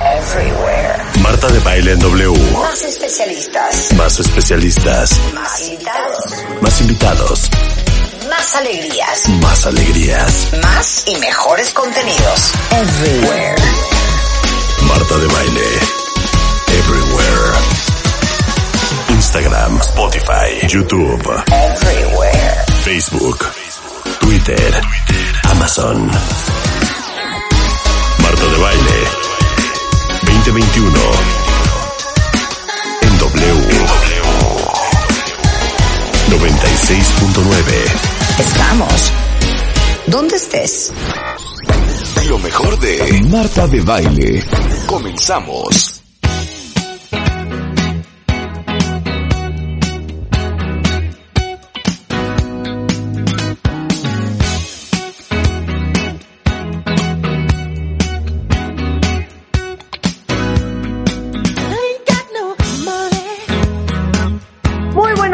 Everywhere. Marta de Baile en W. Más especialistas. Más especialistas. Más invitados. Más invitados. Más alegrías. Más alegrías. Más y mejores contenidos. Everywhere. Marta de Baile. Everywhere. Instagram, Spotify, YouTube, Everywhere. Facebook, Twitter, Amazon. Marta de Baile. 2021. En W. 96.9. Estamos. ¿Dónde estés? Lo mejor de Marta de Baile. Comenzamos.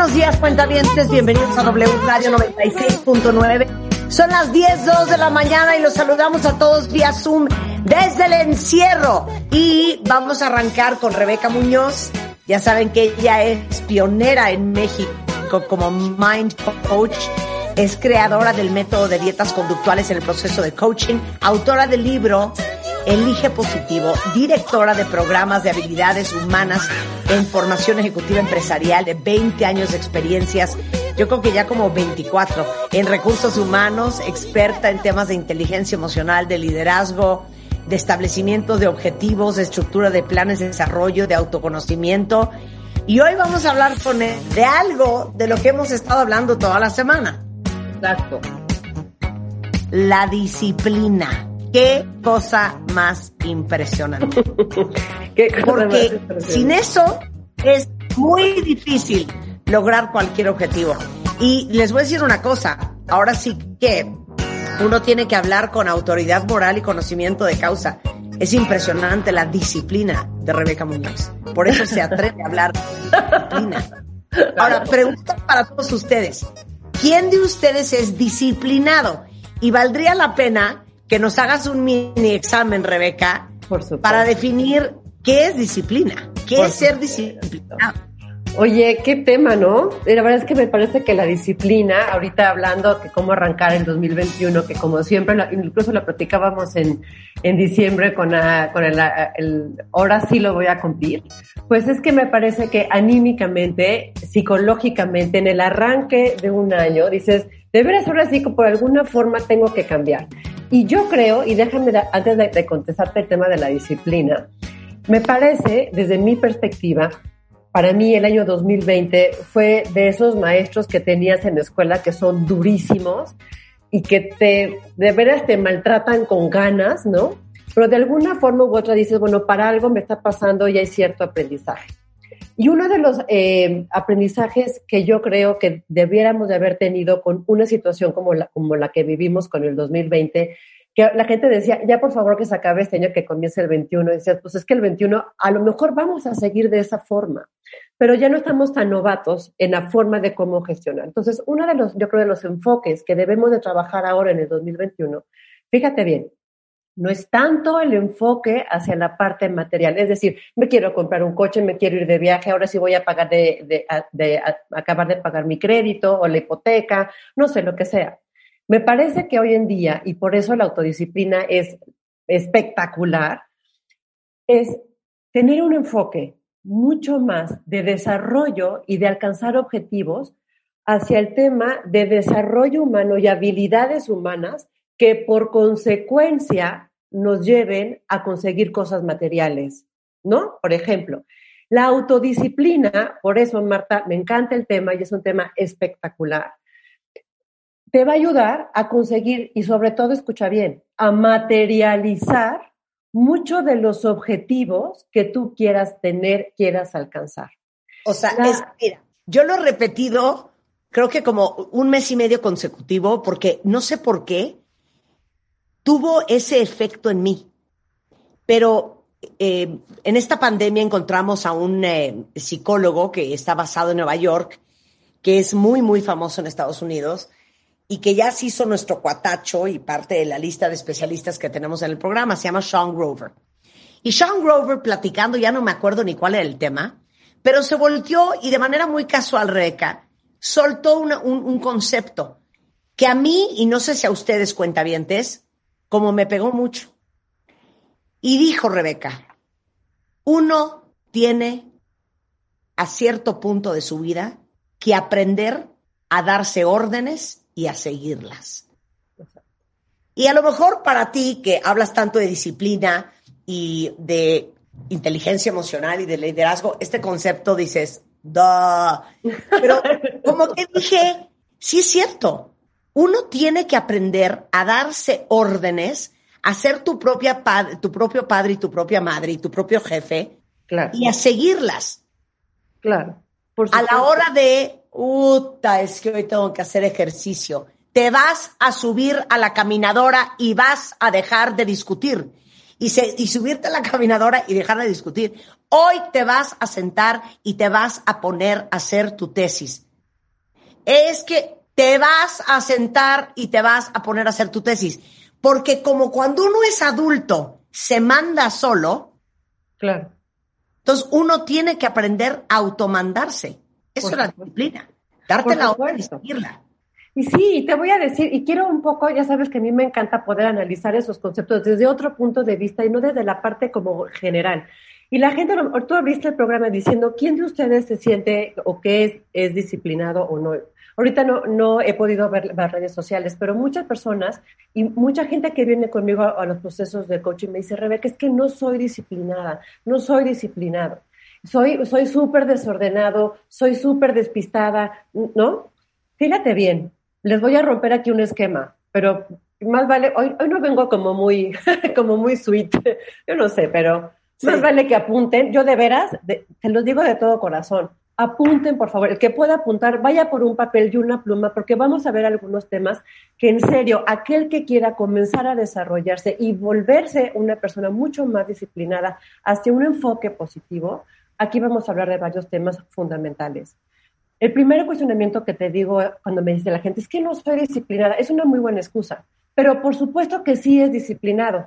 Buenos días, cuentavientes. Bienvenidos a W Radio 96.9. Son las 10.02 de la mañana y los saludamos a todos vía Zoom desde el encierro. Y vamos a arrancar con Rebeca Muñoz. Ya saben que ella es pionera en México como Mind Coach. Es creadora del método de dietas conductuales en el proceso de coaching, autora del libro Elige Positivo, directora de programas de habilidades humanas en formación ejecutiva empresarial de 20 años de experiencias, yo creo que ya como 24, en recursos humanos, experta en temas de inteligencia emocional, de liderazgo, de establecimiento de objetivos, de estructura de planes de desarrollo, de autoconocimiento. Y hoy vamos a hablar con él de algo de lo que hemos estado hablando toda la semana. Exacto. La disciplina. Qué cosa más impresionante. Qué cosa más Porque impresionante. sin eso es muy difícil lograr cualquier objetivo. Y les voy a decir una cosa, ahora sí que uno tiene que hablar con autoridad moral y conocimiento de causa. Es impresionante la disciplina de Rebeca Muñoz. Por eso se atreve a hablar de disciplina. Ahora, pregunta para todos ustedes. ¿Quién de ustedes es disciplinado? Y valdría la pena que nos hagas un mini examen, Rebeca, Por para definir qué es disciplina, qué Por es ser disciplinado. Oye, qué tema, ¿no? La verdad es que me parece que la disciplina, ahorita hablando que cómo arrancar en 2021, que como siempre, incluso lo platicábamos en, en diciembre con, con el, el ahora sí lo voy a cumplir, pues es que me parece que anímicamente, psicológicamente, en el arranque de un año, dices, de veras ahora sí que por alguna forma tengo que cambiar. Y yo creo, y déjame, antes de, de contestarte el tema de la disciplina, me parece, desde mi perspectiva, para mí el año 2020 fue de esos maestros que tenías en la escuela que son durísimos y que te, de veras te maltratan con ganas, ¿no? Pero de alguna forma u otra dices, bueno, para algo me está pasando y hay cierto aprendizaje. Y uno de los eh, aprendizajes que yo creo que debiéramos de haber tenido con una situación como la, como la que vivimos con el 2020, que la gente decía, ya por favor que se acabe este año, que comience el 21, y decías, pues es que el 21 a lo mejor vamos a seguir de esa forma, pero ya no estamos tan novatos en la forma de cómo gestionar. Entonces, uno de los, yo creo, de los enfoques que debemos de trabajar ahora en el 2021, fíjate bien, no es tanto el enfoque hacia la parte material, es decir, me quiero comprar un coche, me quiero ir de viaje, ahora sí voy a pagar de, acabar de pagar mi crédito o la hipoteca, no sé lo que sea. Me parece que hoy en día, y por eso la autodisciplina es espectacular, es tener un enfoque mucho más de desarrollo y de alcanzar objetivos hacia el tema de desarrollo humano y habilidades humanas que por consecuencia nos lleven a conseguir cosas materiales, ¿no? Por ejemplo, la autodisciplina, por eso Marta, me encanta el tema y es un tema espectacular, te va a ayudar a conseguir y sobre todo, escucha bien, a materializar mucho de los objetivos que tú quieras tener, quieras alcanzar. O sea, es, mira, yo lo he repetido, creo que como un mes y medio consecutivo, porque no sé por qué tuvo ese efecto en mí. Pero eh, en esta pandemia encontramos a un eh, psicólogo que está basado en Nueva York, que es muy, muy famoso en Estados Unidos y que ya se hizo nuestro cuatacho y parte de la lista de especialistas que tenemos en el programa. Se llama Sean Grover. Y Sean Grover platicando, ya no me acuerdo ni cuál era el tema, pero se volteó y de manera muy casual, Rebeca, soltó un, un concepto que a mí, y no sé si a ustedes cuentavientes, como me pegó mucho. Y dijo Rebeca, uno tiene a cierto punto de su vida que aprender a darse órdenes y a seguirlas. Y a lo mejor para ti que hablas tanto de disciplina y de inteligencia emocional y de liderazgo, este concepto dices, Duh. Pero como que dije, sí es cierto, uno tiene que aprender a darse órdenes, a ser tu, propia tu propio padre y tu propia madre y tu propio jefe y a seguirlas. Claro. a la hora de, puta, es que hoy tengo que hacer ejercicio. Te vas a subir a la caminadora y vas a dejar de discutir y, y subirte a la caminadora y dejar de discutir. Hoy te vas a sentar y te vas a poner a hacer tu tesis. Es que te vas a sentar y te vas a poner a hacer tu tesis. Porque como cuando uno es adulto, se manda solo. Claro. Entonces uno tiene que aprender a automandarse. Eso es la disciplina. Darte la hora y seguirla. Y sí, te voy a decir, y quiero un poco, ya sabes que a mí me encanta poder analizar esos conceptos desde otro punto de vista y no desde la parte como general. Y la gente, tú abriste el programa diciendo, ¿quién de ustedes se siente o qué es, es disciplinado o no? Ahorita no, no he podido ver las redes sociales, pero muchas personas y mucha gente que viene conmigo a, a los procesos de coaching me dice, Rebeca, es que no soy disciplinada, no soy disciplinado. Soy soy súper desordenado, soy súper despistada, ¿no? Fíjate bien, les voy a romper aquí un esquema, pero más vale, hoy, hoy no vengo como muy, como muy sweet, yo no sé, pero más vale que apunten, yo de veras, te los digo de todo corazón, apunten por favor, el que pueda apuntar, vaya por un papel y una pluma, porque vamos a ver algunos temas que en serio, aquel que quiera comenzar a desarrollarse y volverse una persona mucho más disciplinada hacia un enfoque positivo, aquí vamos a hablar de varios temas fundamentales. El primer cuestionamiento que te digo cuando me dice la gente es que no soy disciplinada, es una muy buena excusa, pero por supuesto que sí es disciplinado.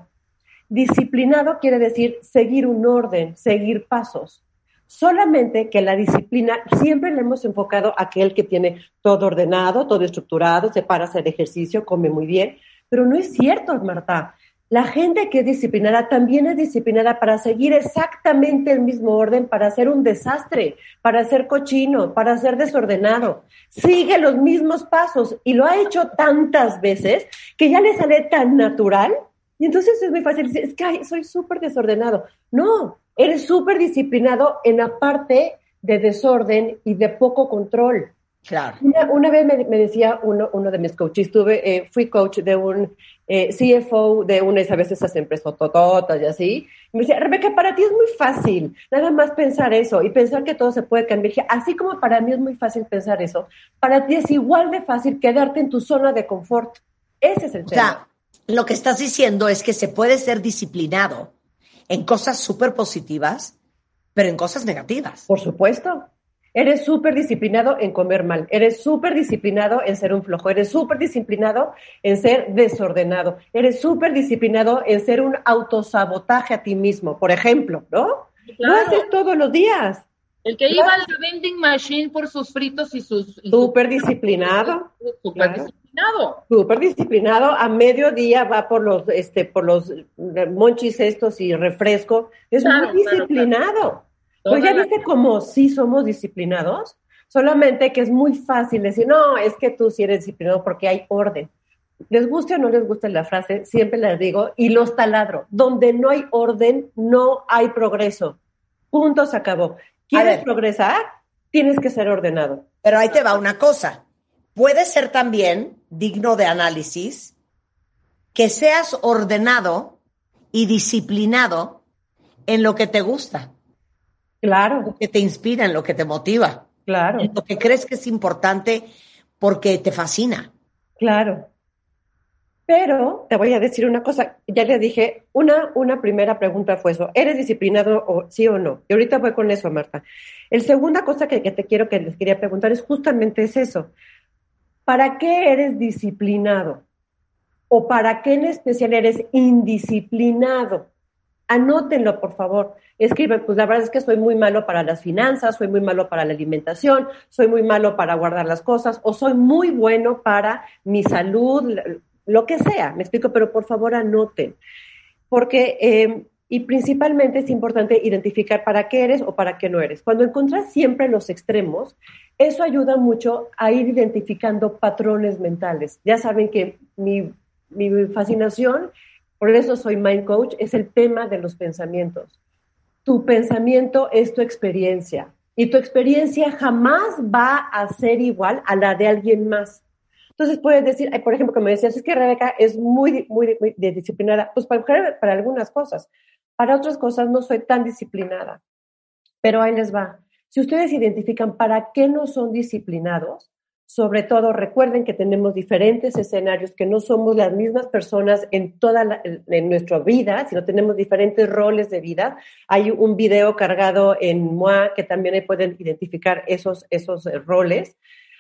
Disciplinado quiere decir seguir un orden, seguir pasos. Solamente que la disciplina siempre le hemos enfocado a aquel que tiene todo ordenado, todo estructurado, se para a hacer ejercicio, come muy bien, pero no es cierto, Marta. La gente que es disciplinada también es disciplinada para seguir exactamente el mismo orden, para hacer un desastre, para ser cochino, para ser desordenado. Sigue los mismos pasos y lo ha hecho tantas veces que ya le sale tan natural. Y entonces es muy fácil decir, es que soy súper desordenado. No, eres súper disciplinado en la parte de desorden y de poco control. Claro. Una, vez me, decía uno, uno de mis coaches, tuve, eh, fui coach de un eh, CFO de una de veces esas empresas tototas y así. Y me decía, Rebeca, para ti es muy fácil nada más pensar eso y pensar que todo se puede cambiar. Así como para mí es muy fácil pensar eso, para ti es igual de fácil quedarte en tu zona de confort. Ese es el tema. O sea, lo que estás diciendo es que se puede ser disciplinado en cosas súper positivas, pero en cosas negativas. Por supuesto. Eres súper disciplinado en comer mal, eres súper disciplinado en ser un flojo, eres súper disciplinado en ser desordenado, eres súper disciplinado en ser un autosabotaje a ti mismo, por ejemplo, ¿no? Lo haces todos los días. El que iba a la vending machine por sus fritos y sus... Súper disciplinado. Súper disciplinado. Súper disciplinado. A mediodía va por los, este, por los monchis estos y refresco. Es muy disciplinado. Pero ya viste como sí somos disciplinados, solamente que es muy fácil decir, no, es que tú sí eres disciplinado porque hay orden. Les guste o no les guste la frase, siempre les digo, y los taladro, donde no hay orden, no hay progreso. Punto, se acabó. ¿Quieres progresar? Tienes que ser ordenado. Pero ahí te va una cosa. Puede ser también digno de análisis que seas ordenado y disciplinado en lo que te gusta, Claro, lo que te inspira, en lo que te motiva, claro, en lo que crees que es importante porque te fascina. claro. Pero te voy a decir una cosa, ya le dije, una, una primera pregunta fue eso, ¿eres disciplinado o sí o no? Y ahorita voy con eso, Marta. El segunda cosa que, que te quiero, que les quería preguntar es justamente es eso. ¿Para qué eres disciplinado? ¿O para qué en especial eres indisciplinado? Anótenlo, por favor. Escribe, pues la verdad es que soy muy malo para las finanzas, soy muy malo para la alimentación, soy muy malo para guardar las cosas, o soy muy bueno para mi salud, lo que sea, me explico, pero por favor anoten. Porque, eh, y principalmente es importante identificar para qué eres o para qué no eres. Cuando encuentras siempre los extremos, eso ayuda mucho a ir identificando patrones mentales. Ya saben que mi, mi fascinación, por eso soy mind coach, es el tema de los pensamientos. Tu pensamiento es tu experiencia y tu experiencia jamás va a ser igual a la de alguien más. Entonces puedes decir, por ejemplo, como decías, es que Rebeca es muy, muy, muy disciplinada. Pues para, para algunas cosas. Para otras cosas no soy tan disciplinada. Pero ahí les va. Si ustedes identifican para qué no son disciplinados, sobre todo recuerden que tenemos diferentes escenarios, que no somos las mismas personas en toda la, en nuestra vida, sino tenemos diferentes roles de vida. Hay un video cargado en MOA que también ahí pueden identificar esos, esos roles.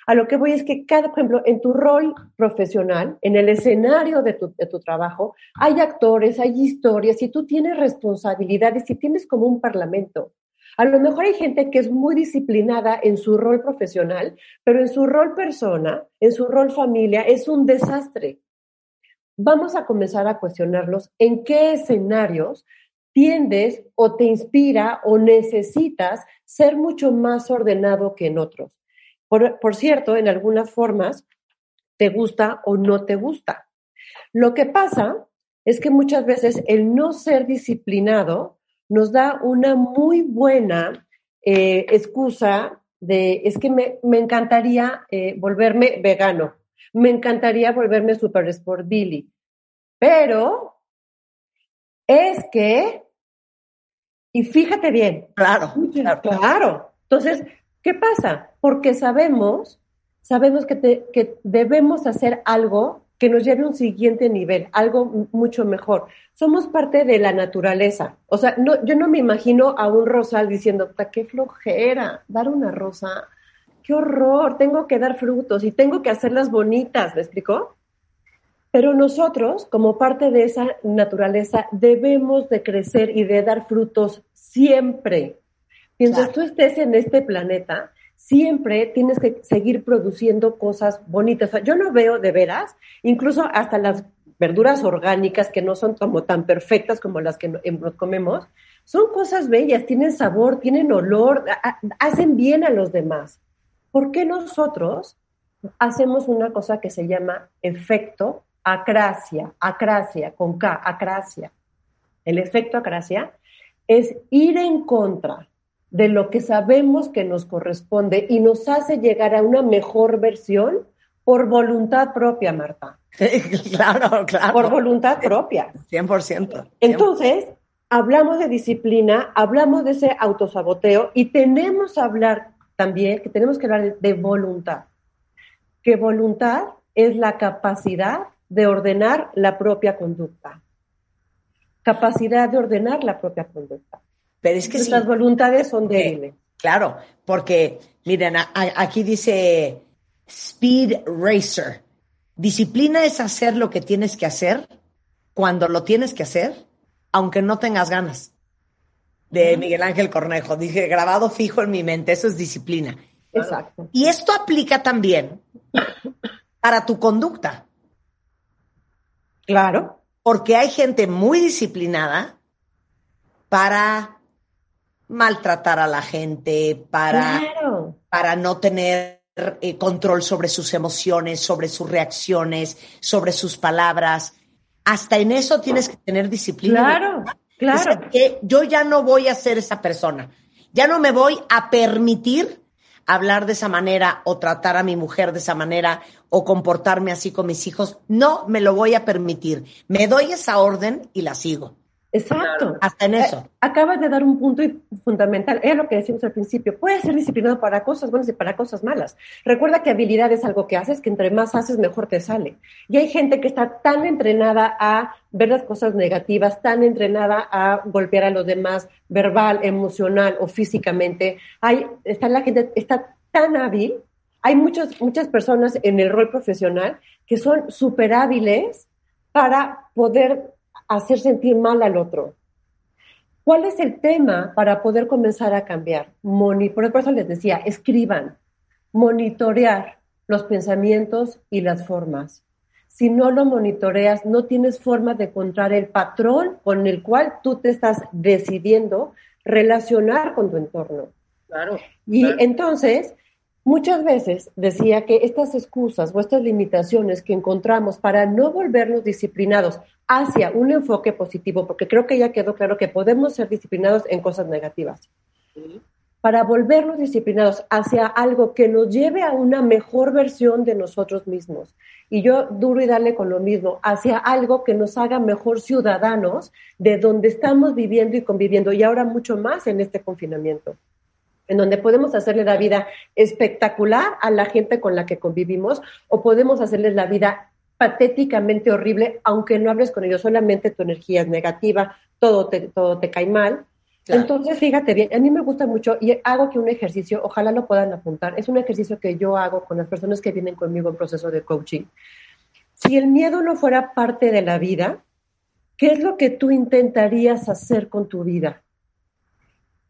A lo que voy es que cada, por ejemplo, en tu rol profesional, en el escenario de tu, de tu, trabajo, hay actores, hay historias, y tú tienes responsabilidades, y tienes como un parlamento. A lo mejor hay gente que es muy disciplinada en su rol profesional, pero en su rol persona, en su rol familia, es un desastre. Vamos a comenzar a cuestionarlos en qué escenarios tiendes o te inspira o necesitas ser mucho más ordenado que en otros. Por, por, cierto, en algunas formas, te gusta o no te gusta. Lo que pasa es que muchas veces el no ser disciplinado nos da una muy buena eh, excusa de, es que me, me encantaría eh, volverme vegano, me encantaría volverme super sport Billy, pero es que, y fíjate bien, Claro, claro. claro. Entonces, ¿qué pasa? Porque sabemos, sabemos que, te, que debemos hacer algo que nos lleve a un siguiente nivel, algo mucho mejor. Somos parte de la naturaleza. O sea, no, yo no me imagino a un rosal diciendo, qué flojera, dar una rosa, qué horror, tengo que dar frutos y tengo que hacerlas bonitas, ¿me explicó? Pero nosotros, como parte de esa naturaleza, debemos de crecer y de dar frutos siempre. Mientras claro. tú estés en este planeta, siempre tienes que seguir produciendo cosas bonitas. Yo no veo de veras, incluso hasta las verduras orgánicas que no son como tan perfectas como las que nos comemos, son cosas bellas, tienen sabor, tienen olor, hacen bien a los demás. ¿Por qué nosotros hacemos una cosa que se llama efecto acracia, acracia, con K, acracia? El efecto acracia es ir en contra de lo que sabemos que nos corresponde y nos hace llegar a una mejor versión por voluntad propia, Marta. claro, claro. Por voluntad propia. 100%. 100%. Entonces, hablamos de disciplina, hablamos de ese autosaboteo y tenemos que hablar también, que tenemos que hablar de voluntad. Que voluntad es la capacidad de ordenar la propia conducta. Capacidad de ordenar la propia conducta. Pero es que Nuestras sí. voluntades son débiles. Claro, porque, miren, a, a, aquí dice Speed Racer. Disciplina es hacer lo que tienes que hacer cuando lo tienes que hacer, aunque no tengas ganas. De Miguel Ángel Cornejo. Dije, grabado fijo en mi mente, eso es disciplina. Exacto. Y esto aplica también para tu conducta. Claro. Porque hay gente muy disciplinada para maltratar a la gente, para, claro. para no tener eh, control sobre sus emociones, sobre sus reacciones, sobre sus palabras. Hasta en eso tienes que tener disciplina. Claro, claro. O sea, que yo ya no voy a ser esa persona. Ya no me voy a permitir hablar de esa manera o tratar a mi mujer de esa manera o comportarme así con mis hijos. No me lo voy a permitir. Me doy esa orden y la sigo. Exacto. Hasta en eso. Eh, acabas de dar un punto fundamental. Es lo que decimos al principio. Puedes ser disciplinado para cosas buenas y para cosas malas. Recuerda que habilidad es algo que haces, que entre más haces, mejor te sale. Y hay gente que está tan entrenada a ver las cosas negativas, tan entrenada a golpear a los demás, verbal, emocional o físicamente. Hay, está la gente, está tan hábil. Hay muchas, muchas personas en el rol profesional que son súper hábiles para poder hacer sentir mal al otro. ¿Cuál es el tema para poder comenzar a cambiar? Moni, por eso les decía, escriban, monitorear los pensamientos y las formas. Si no lo monitoreas, no tienes forma de encontrar el patrón con el cual tú te estás decidiendo relacionar con tu entorno. Claro. Y claro. entonces, muchas veces decía que estas excusas o estas limitaciones que encontramos para no volvernos disciplinados hacia un enfoque positivo, porque creo que ya quedó claro que podemos ser disciplinados en cosas negativas, para volvernos disciplinados hacia algo que nos lleve a una mejor versión de nosotros mismos. Y yo duro y darle con lo mismo, hacia algo que nos haga mejor ciudadanos de donde estamos viviendo y conviviendo, y ahora mucho más en este confinamiento en donde podemos hacerle la vida espectacular a la gente con la que convivimos o podemos hacerles la vida patéticamente horrible, aunque no hables con ellos, solamente tu energía es negativa, todo te, todo te cae mal. Claro. Entonces, fíjate bien, a mí me gusta mucho y hago que un ejercicio, ojalá lo puedan apuntar, es un ejercicio que yo hago con las personas que vienen conmigo en proceso de coaching. Si el miedo no fuera parte de la vida, ¿qué es lo que tú intentarías hacer con tu vida?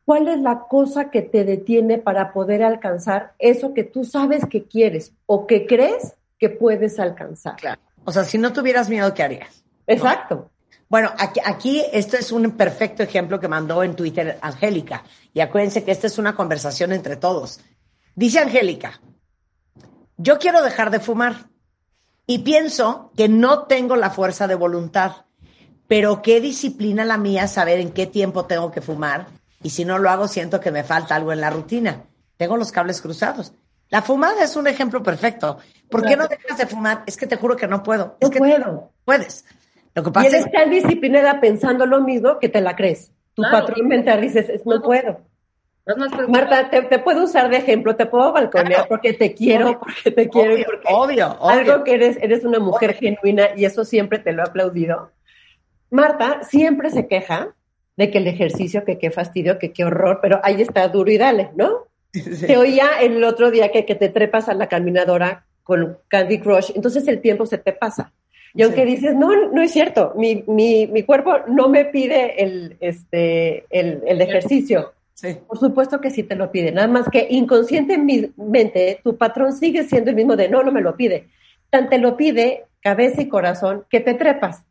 ¿Cuál es la cosa que te detiene para poder alcanzar eso que tú sabes que quieres o que crees que puedes alcanzar? Claro. O sea, si no tuvieras miedo, ¿qué harías? Exacto. Bueno, aquí, aquí esto es un perfecto ejemplo que mandó en Twitter Angélica. Y acuérdense que esta es una conversación entre todos. Dice Angélica, yo quiero dejar de fumar y pienso que no tengo la fuerza de voluntad, pero qué disciplina la mía saber en qué tiempo tengo que fumar y si no lo hago siento que me falta algo en la rutina. Tengo los cables cruzados. La fumada es un ejemplo perfecto. ¿Por qué no dejas de fumar? Es que te juro que no puedo. Es No que puedo. puedes. Lo que Y pasa es eres tan disciplinada pensando lo mismo que te la crees. Tu Claro. patrón mental dices, es, no puedo. Marta, te, te puedo usar de ejemplo, te puedo balconear Claro. porque te quiero, Obvio. porque te quiero y obvio, porque obvio, obvio. algo que eres, eres una mujer genuina y eso siempre te lo he aplaudido. Marta siempre se queja de que el ejercicio, que qué fastidio, que qué horror, pero ahí está duro y dale, ¿no? Te oía el otro día que, que te trepas a la caminadora con Candy Crush, entonces el tiempo se te pasa. Y aunque Sí. dices, no, no es cierto, mi, mi, mi cuerpo no me pide el, este, el, el ejercicio. Sí. Por supuesto que sí te lo pide, nada más que inconscientemente tu patrón sigue siendo el mismo de no, no me lo pide. Tan te lo pide cabeza y corazón que te trepas.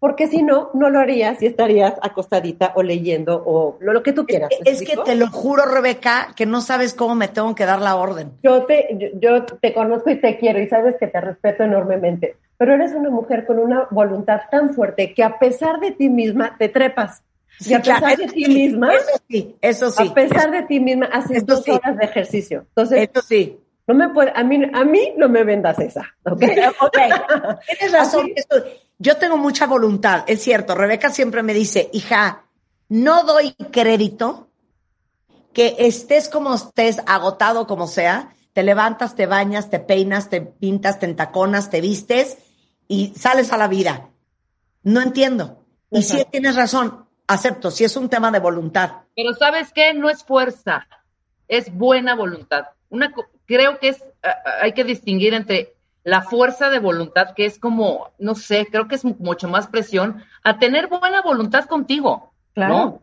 Porque si no, no lo harías y estarías acostadita o leyendo o lo, lo que tú quieras. ¿me Es que te lo juro, Rebeca, que no sabes cómo me tengo que dar la orden. Yo te, yo, yo te conozco y te quiero y sabes que te respeto enormemente, pero eres una mujer con una voluntad tan fuerte que a pesar de ti misma te trepas. y a claro, pesar de eso ti sí, misma, Eso sí, eso sí. a pesar de ti misma, haces dos sí. horas de ejercicio. Entonces, Eso sí. no me puede, a mí, a mí no me vendas esa, ¿ok? Ok, tienes razón. Así- yo tengo mucha voluntad, es cierto. Rebeca siempre me dice, hija, no doy crédito que estés como estés, agotado como sea, te levantas, te bañas, te peinas, te pintas, te entaconas, te vistes y sales a la vida. No entiendo. Y sí Exacto. tienes razón, acepto, si es un tema de voluntad. Pero ¿sabes qué? No es fuerza, es buena voluntad. Una, creo que es, hay que distinguir entre la fuerza de voluntad, que es como, no sé, creo que es mucho más presión, a tener buena voluntad contigo. Claro. ¿no?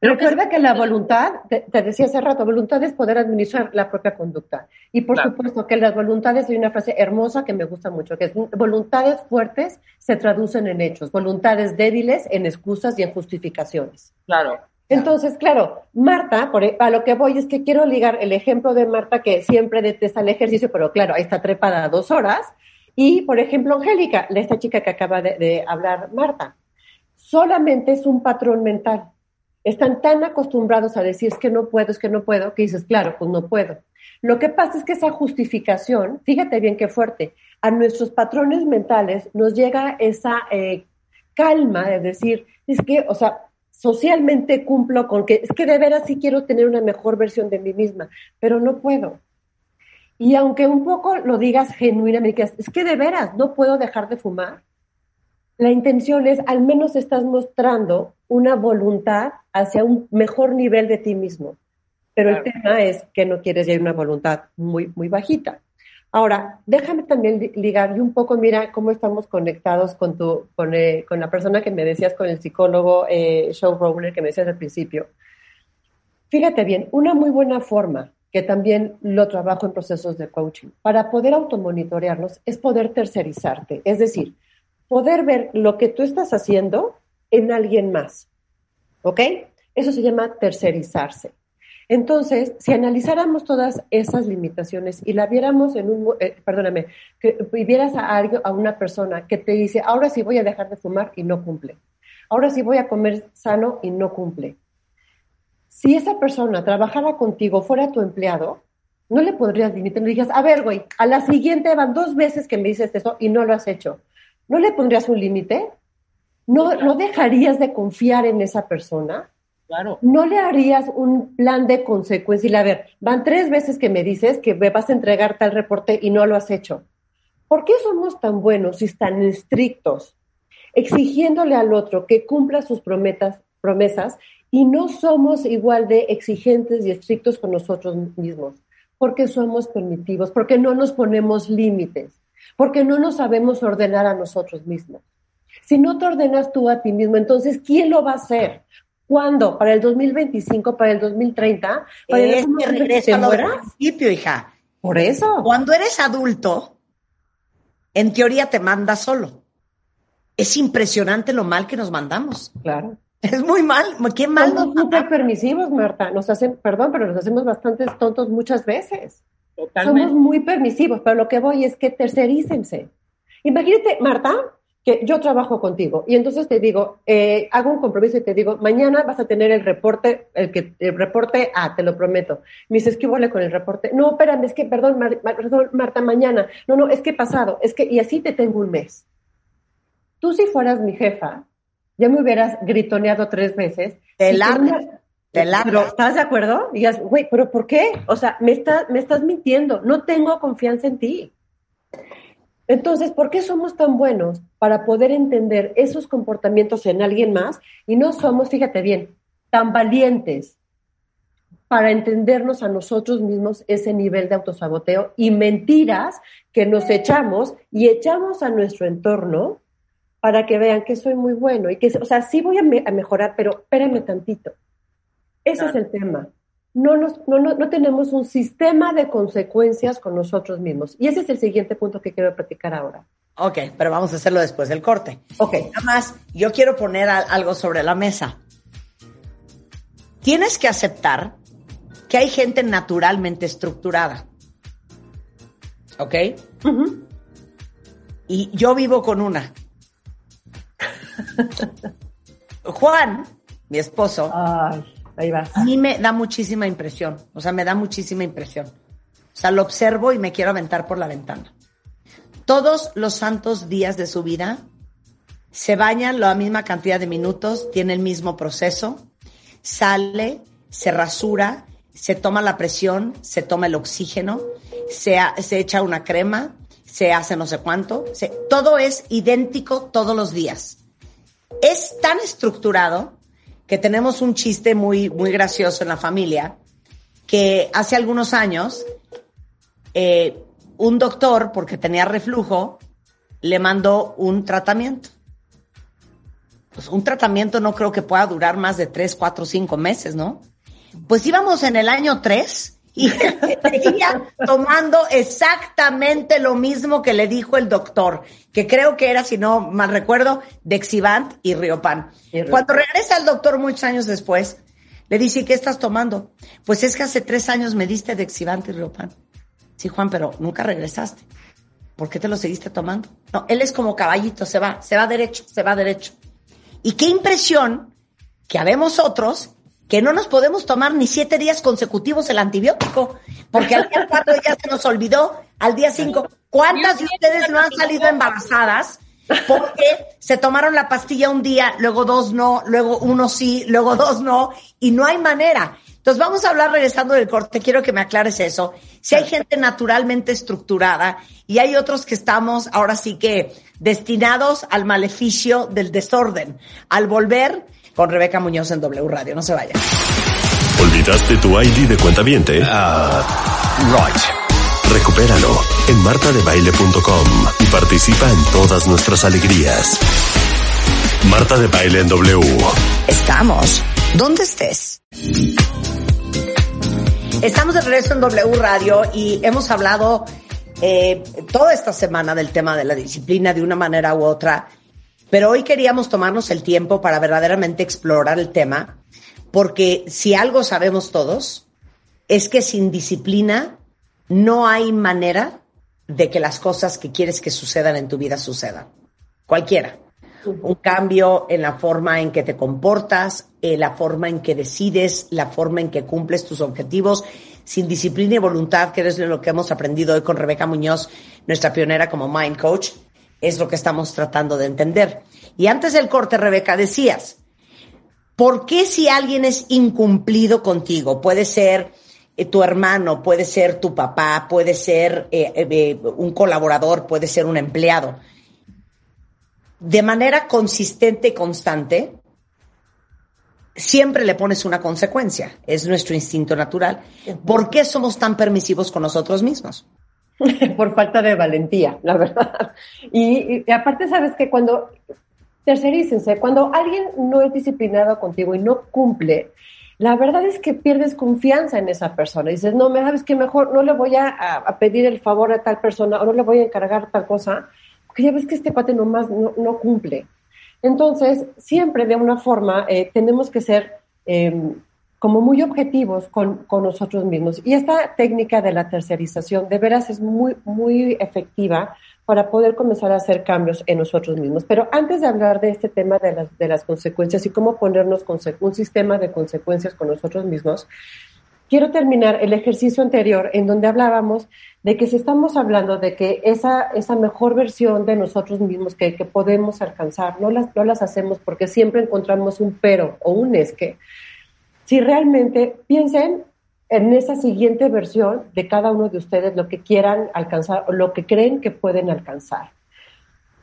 Creo que Recuerda que la voluntad, te, te decía hace rato, voluntad es poder administrar la propia conducta. Y por Claro. supuesto que las voluntades, hay una frase hermosa que me gusta mucho, que es voluntades fuertes se traducen en hechos, voluntades débiles en excusas y en justificaciones. Claro. Entonces, claro, Marta, por, e, a lo que voy es que quiero ligar el ejemplo de Marta, que siempre detesta el ejercicio, pero claro, ahí está trepada dos horas. Y, por ejemplo, Angélica, esta chica que acaba de, de hablar Marta, solamente es un patrón mental. Están tan acostumbrados a decir es que no puedo, es que no puedo, que dices, claro, pues no puedo. Lo que pasa es que esa justificación, fíjate bien qué fuerte, a nuestros patrones mentales nos llega esa eh, calma de decir, es que, o sea, socialmente cumplo con que, es que de veras sí quiero tener una mejor versión de mí misma, pero no puedo. Y aunque un poco lo digas genuinamente, es que de veras no puedo dejar de fumar, la intención es, al menos estás mostrando una voluntad hacia un mejor nivel de ti mismo. Pero el tema es que no quieres ya una voluntad muy, muy bajita. Ahora, déjame también ligar y un poco, mira cómo estamos conectados con, tu, con, eh, con la persona que me decías, con el psicólogo eh, showrunner que me decías al principio. Fíjate bien, una muy buena forma, que también lo trabajo en procesos de coaching, para poder automonitorearnos es poder tercerizarte, es decir, poder ver lo que tú estás haciendo en alguien más. ¿Ok? Eso se llama tercerizarse. Entonces, si analizáramos todas esas limitaciones y la viéramos en un, eh, perdóname, que vieras a alguien, a una persona que te dice, ahora sí voy a dejar de fumar y no cumple. Ahora sí voy a comer sano y no cumple. Si esa persona trabajara contigo, fuera tu empleado, no le podrías limitar, no digas, a ver, güey, a la siguiente van dos veces que me dices eso y no lo has hecho. ¿No le pondrías un límite? ¿No, ¿No dejarías de confiar en esa persona? ¿No le harías un plan de consecuencia? Y a ver, van tres veces que me dices que me vas a entregar tal reporte y no lo has hecho. ¿Por qué somos tan buenos y tan estrictos, exigiéndole al otro que cumpla sus prometas, promesas y no somos igual de exigentes y estrictos con nosotros mismos? Porque somos permitivos, porque no nos ponemos límites, porque no nos sabemos ordenar a nosotros mismos. Si no te ordenas tú a ti mismo, entonces, ¿quién lo va a hacer? ¿Cuándo? ¿Para el 2025? ¿Para el 2030? ¿Para es que regreso al principio, hija. Por eso. Cuando eres adulto, en teoría te mandas solo. Es impresionante lo mal que nos mandamos. Claro. Es muy mal. Qué mal Somos muy permisivos, Marta. Nos hacen, perdón, pero nos hacemos bastante tontos muchas veces. Totalmente. Somos muy permisivos, pero lo que voy es que tercerícense. Imagínate, Marta, que yo trabajo contigo y entonces te digo, eh, hago un compromiso y te digo, mañana vas a tener el reporte, el que el reporte A, te lo prometo. Me dices, ¿qué huele con el reporte? No, espérame, es que, perdón, perdón, Marta, mañana. No, no, es que pasado, es que, y así te tengo un mes. Tú si fueras mi jefa, ya me hubieras gritoneado tres veces. Te largas. Te Pero, ¿estás de acuerdo? digas, güey, ¿pero por qué? O sea, me, está, me estás mintiendo, no tengo confianza en ti. Entonces, ¿por qué somos tan buenos para poder entender esos comportamientos en alguien más y no somos, fíjate bien, tan valientes para entendernos a nosotros mismos ese nivel de autosaboteo y mentiras que nos echamos y echamos a nuestro entorno para que vean que soy muy bueno y que, o sea, sí voy a, mejorar, pero espérame tantito. Ese es el tema no, nos, no, no, tenemos un sistema de consecuencias con nosotros mismos. Y ese es el siguiente punto que quiero platicar ahora. Ok, pero vamos a hacerlo después del corte. Ok. Nada más, yo quiero poner algo sobre la mesa. Tienes que aceptar que hay gente naturalmente estructurada. ¿Ok? Y yo vivo con una. Juan, mi esposo, Ay A mí me da muchísima impresión, o sea, me da muchísima impresión. O sea, lo observo y me quiero aventar por la ventana. Todos los santos días de su vida se bañan la misma cantidad de minutos, tiene el mismo proceso, sale, se rasura, se toma la presión, se toma el oxígeno, se, se echa una crema, se hace no sé cuánto, todo es idéntico todos los días. Es tan estructurado que tenemos un chiste muy, muy gracioso en la familia, que hace algunos años eh, un doctor, porque tenía reflujo, le mandó un tratamiento. Pues un tratamiento no creo que pueda durar más de tres, cuatro, cinco meses, ¿no? Pues íbamos en el año tres y seguía tomando exactamente lo mismo que le dijo el doctor, que creo que era, si no mal recuerdo, Dexivant y Riopan. Cuando regresa el doctor muchos años después, le dice, ¿qué estás tomando? Pues es que hace tres años me diste Dexivant y Riopan. Sí, Juan, pero nunca regresaste. ¿Por qué te lo seguiste tomando? No, él es como caballito, se va, se va derecho, se va derecho. Y qué impresión que habemos otros que no nos podemos tomar ni siete días consecutivos el antibiótico, porque al día cuatro ya se nos olvidó, al día cinco. ¿Cuántas de ustedes no han salido embarazadas porque se tomaron la pastilla un día, luego dos no, luego uno sí, luego dos no, y no hay manera. Entonces vamos a hablar regresando del corte, quiero que me aclares eso. Si hay gente naturalmente estructurada y hay otros que estamos ahora sí que destinados al maleficio del desorden. Al volver con Rebeca Muñoz en W Radio, no se vayan. ¿Olvidaste tu ID de cuenta viente? right. Recupéralo en martadebaile.com y participa en todas nuestras alegrías. Marta de Baile en W. Estamos donde estés. Estamos de regreso en W Radio y hemos hablado eh, toda esta semana del tema de la disciplina de una manera u otra, pero hoy queríamos tomarnos el tiempo para verdaderamente explorar el tema, porque si algo sabemos todos, es que sin disciplina no hay manera de que las cosas que quieres que sucedan en tu vida sucedan. Cualquiera. Un cambio en la forma en que te comportas, en la forma en que decides, la forma en que cumples tus objetivos, sin disciplina y voluntad, que es lo que hemos aprendido hoy con Rebeca Muñoz, nuestra pionera como Mind Coach, es lo que estamos tratando de entender. Y antes del corte, Rebeca, decías, ¿por qué si alguien es incumplido contigo? Puede ser eh, tu hermano, puede ser tu papá, puede ser eh, eh, un colaborador, puede ser un empleado de manera consistente y constante, siempre le pones una consecuencia. Es nuestro instinto natural. ¿Por qué somos tan permisivos con nosotros mismos? Por falta de valentía, la verdad. Y, aparte, sabes que cuando, tercerícense, cuando alguien no es disciplinado contigo y no cumple, la verdad es que pierdes confianza en esa persona. Y dices, no, me sabes que mejor no le voy a, pedir el favor a tal persona o no le voy a encargar tal cosa, que ya ves que este cuate nomás no, no cumple. Entonces, siempre de una forma eh, tenemos que ser em, como muy objetivos con, con, nosotros mismos. Y esta técnica de la tercerización de veras es muy, muy efectiva para poder comenzar a hacer cambios en nosotros mismos. Pero antes de hablar de este tema de las, de las consecuencias y cómo ponernos un sistema de consecuencias con nosotros mismos, quiero terminar el ejercicio anterior en donde hablábamos de que si estamos hablando de que esa, esa mejor versión de nosotros mismos que, que podemos alcanzar, no las, no las hacemos porque siempre encontramos un pero o un es que, si realmente piensen en esa siguiente versión de cada uno de ustedes, lo que quieran alcanzar o lo que creen que pueden alcanzar.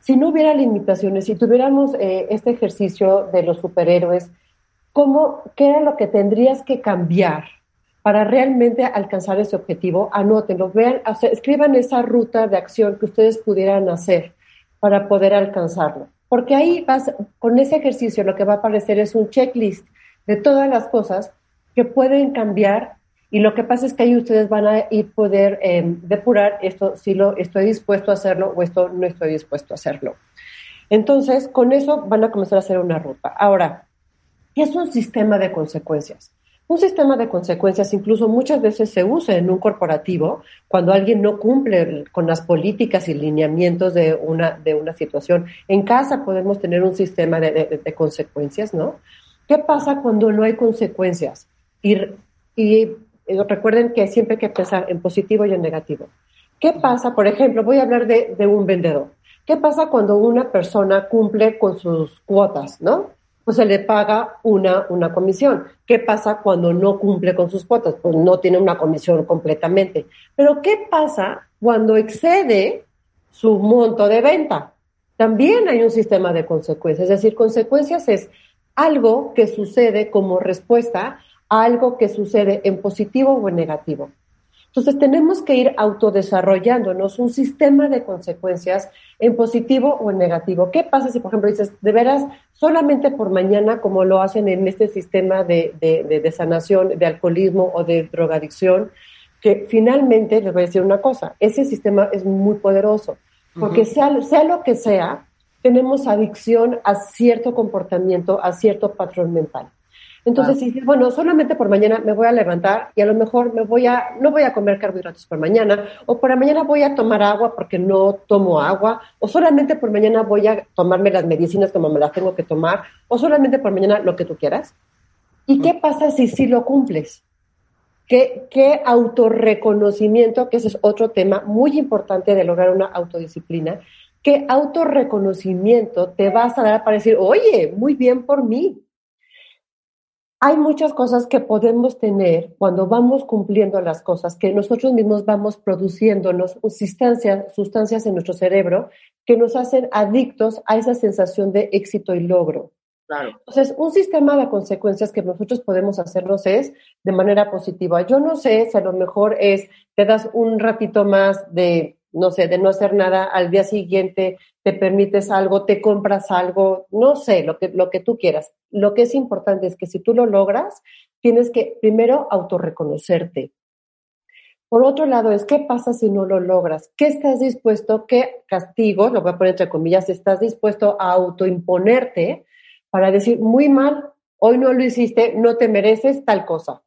Si no hubiera limitaciones, si tuviéramos eh, este ejercicio de los superhéroes, ¿cómo, ¿qué era lo que tendrías que cambiar para realmente alcanzar ese objetivo, anótenlo, vean, escriban esa ruta de acción que ustedes pudieran hacer para poder alcanzarlo. Porque ahí vas, con ese ejercicio lo que va a aparecer es un checklist de todas las cosas que pueden cambiar y lo que pasa es que ahí ustedes van a ir poder em, depurar esto, si lo estoy dispuesto a hacerlo o esto no estoy dispuesto a hacerlo. Entonces, con eso van a comenzar a hacer una ruta. Ahora, ¿qué es un sistema de consecuencias? Un sistema de consecuencias incluso muchas veces se usa en un corporativo cuando alguien no cumple con las políticas y lineamientos de una, de una situación. En casa podemos tener un sistema de, consecuencias, ¿no? ¿Qué pasa cuando no hay consecuencias? Y, y, recuerden que siempre hay que pensar en positivo y en negativo. ¿Qué pasa, por ejemplo, voy a hablar de, de un vendedor? ¿Qué pasa cuando una persona cumple con sus cuotas, ¿no? pues se le paga una, una comisión. ¿Qué pasa cuando no cumple con sus cuotas? Pues no tiene una comisión completamente. Pero ¿qué pasa cuando excede su monto de venta? También hay un sistema de consecuencias. Es decir, consecuencias es algo que sucede como respuesta a algo que sucede en positivo o en negativo. Entonces tenemos que ir autodesarrollándonos un sistema de consecuencias en positivo o en negativo. ¿Qué pasa si, por ejemplo, dices, de veras, solamente por mañana, como lo hacen en este sistema de, de, sanación de alcoholismo o de drogadicción, que finalmente, les voy a decir una cosa, ese sistema es muy poderoso, porque sea, sea lo que sea, tenemos adicción a cierto comportamiento, a cierto patrón mental. Entonces, si dices, bueno, solamente por mañana me voy a levantar y a lo mejor me voy a, no voy a comer carbohidratos por mañana, o por la mañana voy a tomar agua porque no tomo agua, o solamente por mañana voy a tomarme las medicinas como me las tengo que tomar, o solamente por mañana lo que tú quieras. ¿Y qué pasa si sí lo cumples? ¿Qué, qué autorreconocimiento, que ese es otro tema muy importante de lograr una autodisciplina, ¿Qué autorreconocimiento te vas a dar para decir, oye, muy bien por mí? Hay muchas cosas que podemos tener cuando vamos cumpliendo las cosas, que nosotros mismos vamos produciéndonos sustancias, sustancias en nuestro cerebro que nos hacen adictos a esa sensación de éxito y logro. Entonces, un sistema de consecuencias que nosotros podemos hacernos es de manera positiva. Yo no sé si a lo mejor es, te das un ratito más de, no sé, de no hacer nada, al día siguiente te permites algo, te compras algo, no sé, lo que, lo que tú quieras. Lo que es importante es que si tú lo logras, tienes que primero autorreconocerte. Por otro lado, es qué pasa si no lo logras. ¿Qué estás dispuesto, qué castigo, lo voy a poner entre comillas, estás dispuesto a autoimponerte para decir, muy mal, hoy no lo hiciste, no te mereces tal cosa.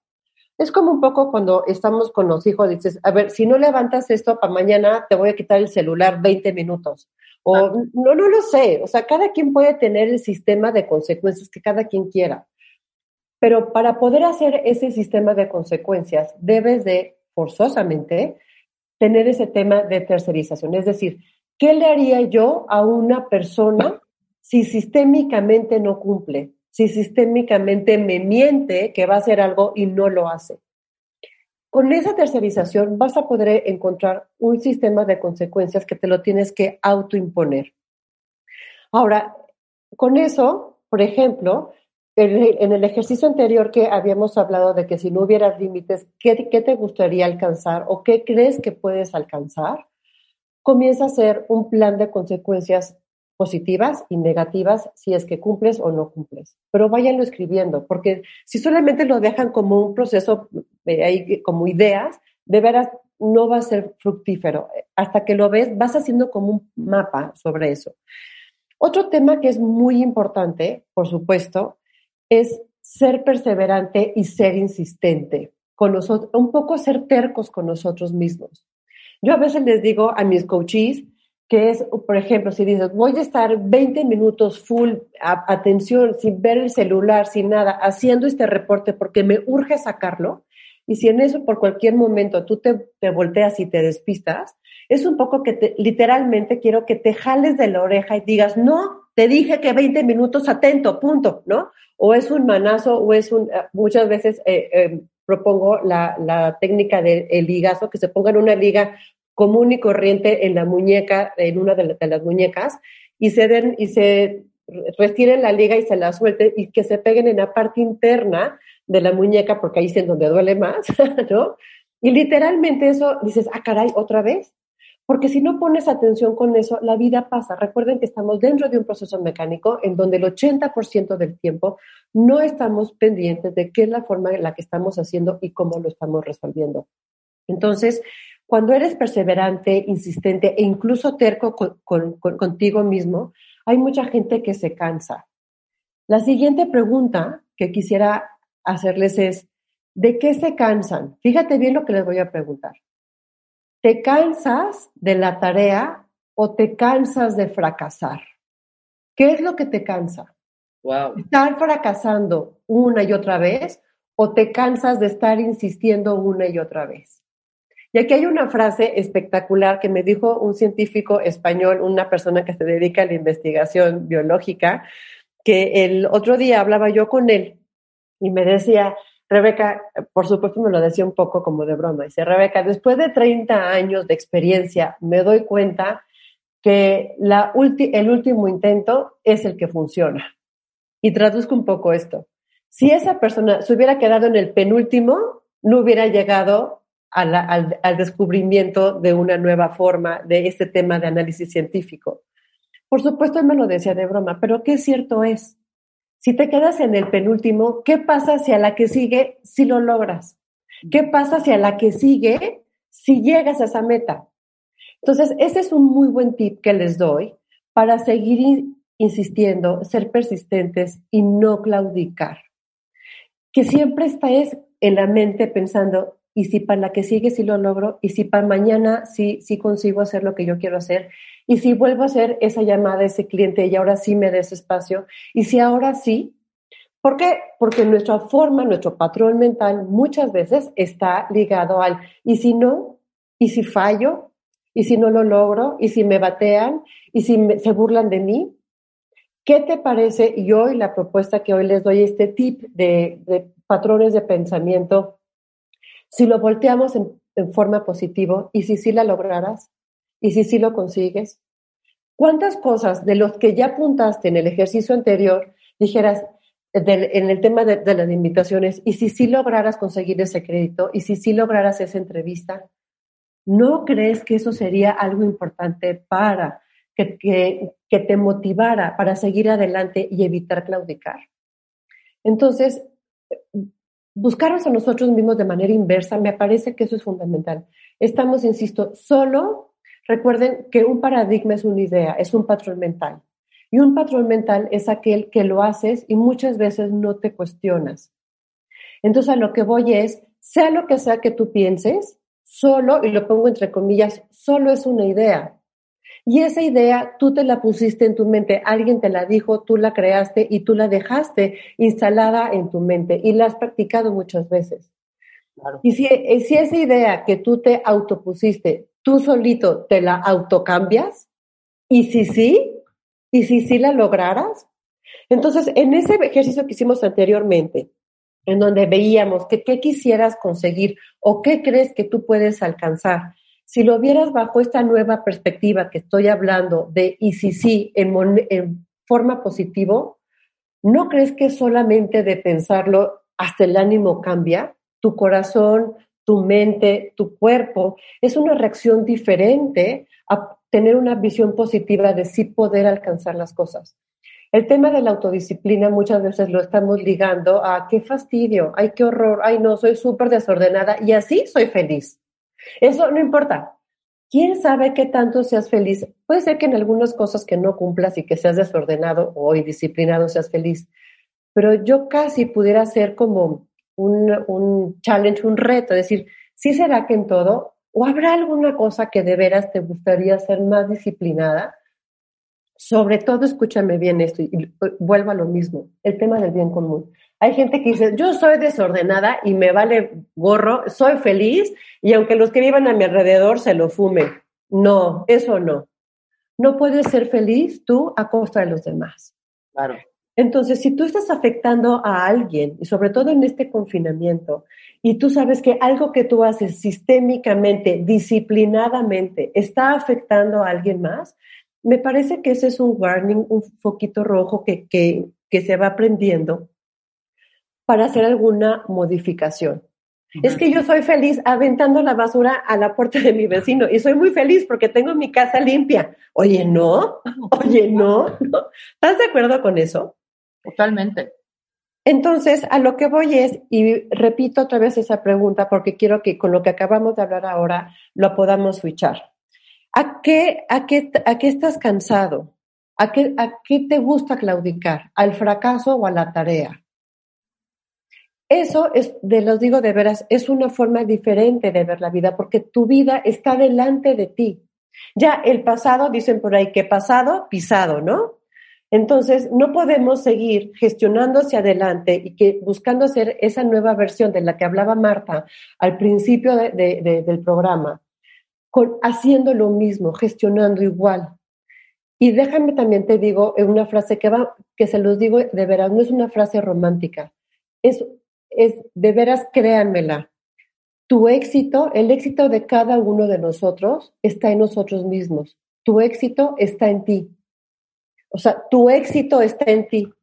Es como un poco cuando estamos con los hijos, dices, a ver, si no levantas esto para mañana, te voy a quitar el celular 20 minutos. O no, no lo sé. O sea, cada quien puede tener el sistema de consecuencias que cada quien quiera. Pero para poder hacer ese sistema de consecuencias, debes de, forzosamente, tener ese tema de tercerización. Es decir, ¿qué le haría yo a una persona si sistémicamente no cumple, si sistémicamente me miente que va a hacer algo y no lo hace. Con esa tercerización vas a poder encontrar un sistema de consecuencias que te lo tienes que autoimponer. Ahora, con eso, por ejemplo, en el ejercicio anterior que habíamos hablado de que si no hubiera límites, ¿qué, ¿qué, te gustaría alcanzar o qué crees que puedes alcanzar? Comienza a ser un plan de consecuencias positivas y negativas si es que cumples o no cumples. Pero váyanlo escribiendo, porque si solamente lo dejan como un proceso, eh, como ideas, de veras no va a ser fructífero. Hasta que lo ves, vas haciendo como un mapa sobre eso. Otro tema que es muy importante, por supuesto, es ser perseverante y ser insistente con nosotros, un poco ser tercos con nosotros mismos. Yo a veces les digo a mis coaches, que es, por ejemplo, si dices, voy a estar 20 minutos full atención, sin ver el celular, sin nada, haciendo este reporte porque me urge sacarlo, y si en eso por cualquier momento tú te, te volteas y te despistas, es un poco que te, literalmente quiero que te jales de la oreja y digas, no, te dije que 20 minutos atento, punto, ¿no? O es un manazo, o es un, eh, muchas veces eh, eh, propongo la, la técnica del ligazo, que se ponga en una liga común y corriente en la muñeca, en una de, las muñecas, y se den, y se retiren la liga y se la suelten y que se peguen en la parte interna de la muñeca, porque ahí es en donde duele más, ¿no? Y literalmente eso dices, ah, caray, otra vez. Porque si no pones atención con eso, la vida pasa. Recuerden que estamos dentro de un proceso mecánico en donde el 80% del tiempo no estamos pendientes de qué es la forma en la que estamos haciendo y cómo lo estamos resolviendo. Entonces, cuando eres perseverante, insistente e incluso terco contigo mismo, hay mucha gente que se cansa. La siguiente pregunta que quisiera hacerles es, ¿de qué se cansan? Fíjate bien lo que les voy a preguntar. ¿Te cansas de la tarea o te cansas de fracasar? ¿Qué es lo que te cansa? Wow. ¿Estar fracasando una y otra vez o te cansas de estar insistiendo una y otra vez? Y aquí hay una frase espectacular que me dijo un científico español, una persona que se dedica a la investigación biológica, que el otro día hablaba yo con él y me decía, Rebeca, por supuesto me lo decía un poco como de broma, dice, Rebeca, después de 30 años de experiencia me doy cuenta que la el último intento es el que funciona. Y traduzco un poco esto. Si esa persona se hubiera quedado en el penúltimo, no hubiera llegado al, al, descubrimiento de una nueva forma de este tema de análisis científico. Por supuesto, él me lo decía de broma, pero qué cierto es. Si te quedas en el penúltimo, ¿qué pasa si a la que sigue si lo logras? ¿Qué pasa si a la que sigue si llegas a esa meta? Entonces, ese es un muy buen tip que les doy para seguir insistiendo, ser persistentes y no claudicar. Que siempre estés en la mente pensando, y si para la que sigue sí lo logro, y si para mañana sí, sí consigo hacer lo que yo quiero hacer, y si vuelvo a hacer esa llamada ese cliente y ahora sí me des espacio, y si ahora sí, ¿por qué? Porque nuestra forma, nuestro patrón mental muchas veces está ligado al, y si no, y si fallo, ¿Y si no lo logro? ¿Y si me batean? ¿Y si se burlan de mí? ¿Qué te parece? Y hoy la propuesta que hoy les doy, este tip de, patrones de pensamiento, si lo volteamos en, forma positiva y si sí la lograras y si sí lo consigues, ¿cuántas cosas de los que ya apuntaste en el ejercicio anterior dijeras, en el tema de, las invitaciones, y si sí lograras conseguir ese crédito, y si sí lograras esa entrevista, ¿no crees que eso sería algo importante para que, que, te motivara para seguir adelante y evitar claudicar? Entonces, buscarnos a nosotros mismos de manera inversa, me parece que eso es fundamental. Estamos, insisto, solo, recuerden que un paradigma es una idea, es un patrón mental. Y un patrón mental es aquel que lo haces y muchas veces no te cuestionas. Entonces a lo que voy es, sea lo que sea que tú pienses, solo, y lo pongo entre comillas, solo es una idea. Y esa idea tú te la pusiste en tu mente, alguien te la dijo, tú la creaste y tú la dejaste instalada en tu mente y la has practicado muchas veces. Y si, eh, si esa idea que tú te autopusiste, tú solito te la autocambias, y si sí, y si sí la lograras, entonces en ese ejercicio que hicimos anteriormente, en donde veíamos que qué quisieras conseguir o qué crees que tú puedes alcanzar, si lo vieras bajo esta nueva perspectiva que estoy hablando de y si sí en, forma positivo, ¿no crees que solamente de pensarlo hasta el ánimo cambia? Tu corazón, tu mente, tu cuerpo, es una reacción diferente a tener una visión positiva de sí poder alcanzar las cosas. El tema de la autodisciplina muchas veces lo estamos ligando a qué fastidio, ay, qué horror, ay, no, soy súper desordenada y así soy feliz. Eso no importa. ¿Quién sabe qué tanto seas feliz? Puede ser que en algunas cosas que no cumplas y que seas desordenado o indisciplinado seas feliz, pero yo casi pudiera ser como un, un challenge, un reto, decir, ¿sí será que en todo? ¿O habrá alguna cosa que de veras te gustaría ser más disciplinada? Sobre todo, escúchame bien esto y vuelvo a lo mismo, el tema del bien común. Hay gente que dice, yo soy desordenada y me vale gorro, soy feliz y aunque los que vivan a mi alrededor se lo fumen. No, eso no. No puedes ser feliz tú a costa de los demás. Claro. Entonces, si tú estás afectando a alguien, y sobre todo en este confinamiento, y tú sabes que algo que tú haces sistémicamente, disciplinadamente, está afectando a alguien más, me parece que ese es un warning, un foquito rojo que, que, que se va aprendiendo para hacer alguna modificación. Es que yo soy feliz aventando la basura a la puerta de mi vecino y soy muy feliz porque tengo mi casa limpia. Oye, no, oye, no, no. ¿Estás de acuerdo con eso? Totalmente. Entonces, a lo que voy es, y repito otra vez esa pregunta porque quiero que con lo que acabamos de hablar ahora lo podamos switchar. ¿A qué, a qué, a qué estás cansado? ¿A qué, ¿A qué te gusta claudicar? ¿Al fracaso o a la tarea? Eso es, de los digo de veras, es una forma diferente de ver la vida porque tu vida está delante de ti. Ya el pasado, dicen por ahí que pasado, pisado, ¿no? Entonces, no podemos seguir gestionando hacia adelante y que buscando hacer esa nueva versión de la que hablaba Marta al principio del programa, con, haciendo lo mismo, gestionando igual. Y déjame también te digo una frase que va, que se los digo de veras, no es una frase romántica, es, es de veras créanmela. Tu éxito, el éxito de cada uno de nosotros está en nosotros mismos. Tu éxito está en ti. O sea, tu éxito está en ti.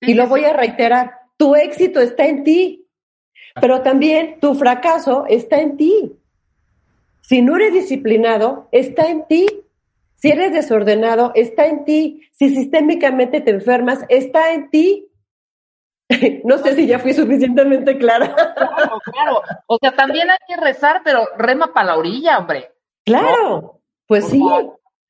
Y lo voy a reiterar, tu éxito está en ti, pero también tu fracaso está en ti. Si no eres disciplinado, está en ti. Si eres desordenado, está en ti. Si sistémicamente te enfermas, está en ti. No sé si ya fui suficientemente clara. Claro, claro. O sea, también hay que rezar, pero rema para la orilla, hombre. Claro, pues sí.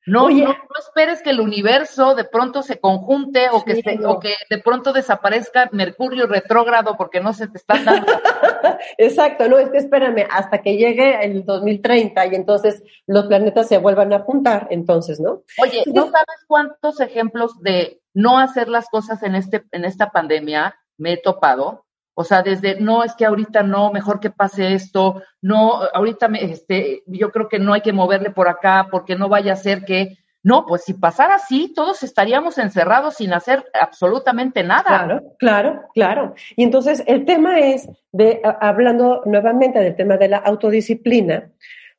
No, no, esperes que el universo de pronto se conjunte o que, o que de pronto desaparezca Mercurio retrógrado porque no se te está dando. Exacto, no, es que espérame hasta que llegue el 2030 y entonces los planetas se vuelvan a juntar, entonces, ¿no? Oye, ¿no sabes cuántos ejemplos de no hacer las cosas en, este, en esta pandemia me he topado? O sea, desde, no, es que ahorita no, mejor que pase esto, no, ahorita me, este, yo creo que no hay que moverle por acá porque no vaya a ser que, no, pues si pasara así, todos estaríamos encerrados sin hacer absolutamente nada. Claro, claro, claro. Y entonces el tema es, de, hablando nuevamente del tema de la autodisciplina,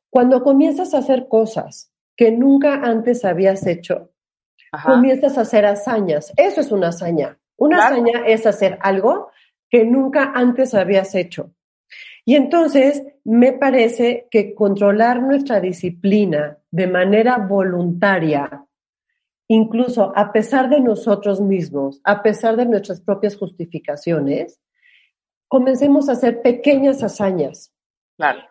cuando comienzas a hacer cosas que nunca antes habías hecho, comienzas a hacer hazañas. Eso es una hazaña. Una hazaña es hacer algo que nunca antes habías hecho. Y entonces me parece que controlar nuestra disciplina de manera voluntaria, incluso a pesar de nosotros mismos, a pesar de nuestras propias justificaciones, comencemos a hacer pequeñas hazañas.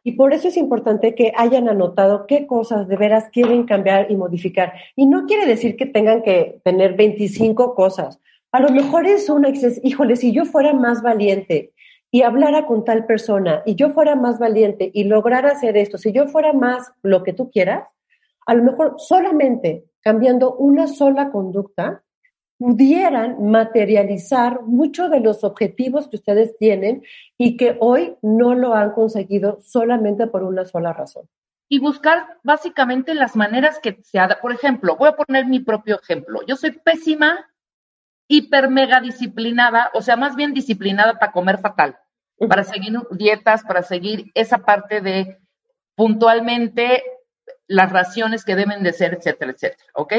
Y por eso es importante que hayan anotado qué cosas de veras quieren cambiar y modificar. Y no quiere decir que tengan que tener 25 cosas. A lo mejor es una, híjole, si yo fuera más valiente y hablara con tal persona y yo fuera más valiente y lograra hacer esto, si yo fuera más lo que tú quieras, a lo mejor solamente cambiando una sola conducta pudieran materializar muchos de los objetivos que ustedes tienen y que hoy no lo han conseguido solamente por una sola razón. Y buscar básicamente las maneras que se. Por ejemplo, voy a poner mi propio ejemplo. Yo soy pésima hiper mega disciplinada, o sea, más bien disciplinada para comer fatal, para seguir dietas, para seguir esa parte de puntualmente las raciones que deben de ser, etcétera, etcétera, ¿ok?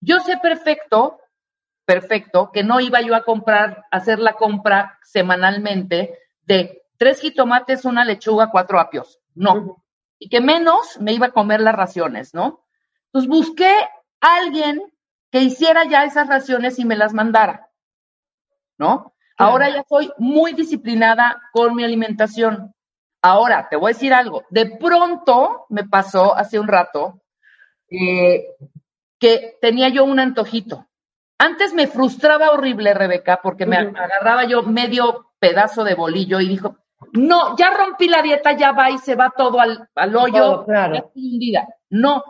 Yo sé perfecto, perfecto, que no iba yo a comprar, hacer la compra semanalmente de tres jitomates, una lechuga, cuatro apios, no. Y que menos me iba a comer las raciones, ¿no? Entonces busqué a alguien que hiciera ya esas raciones y me las mandara, ¿no? Ahora ya soy muy disciplinada con mi alimentación. Ahora, te voy a decir algo. De pronto me pasó hace un rato eh, que tenía yo un antojito. Antes me frustraba horrible, Rebeca, porque me agarraba yo medio pedazo de bolillo y dijo, no, ya rompí la dieta, ya va y se va todo al, hoyo. claro. No,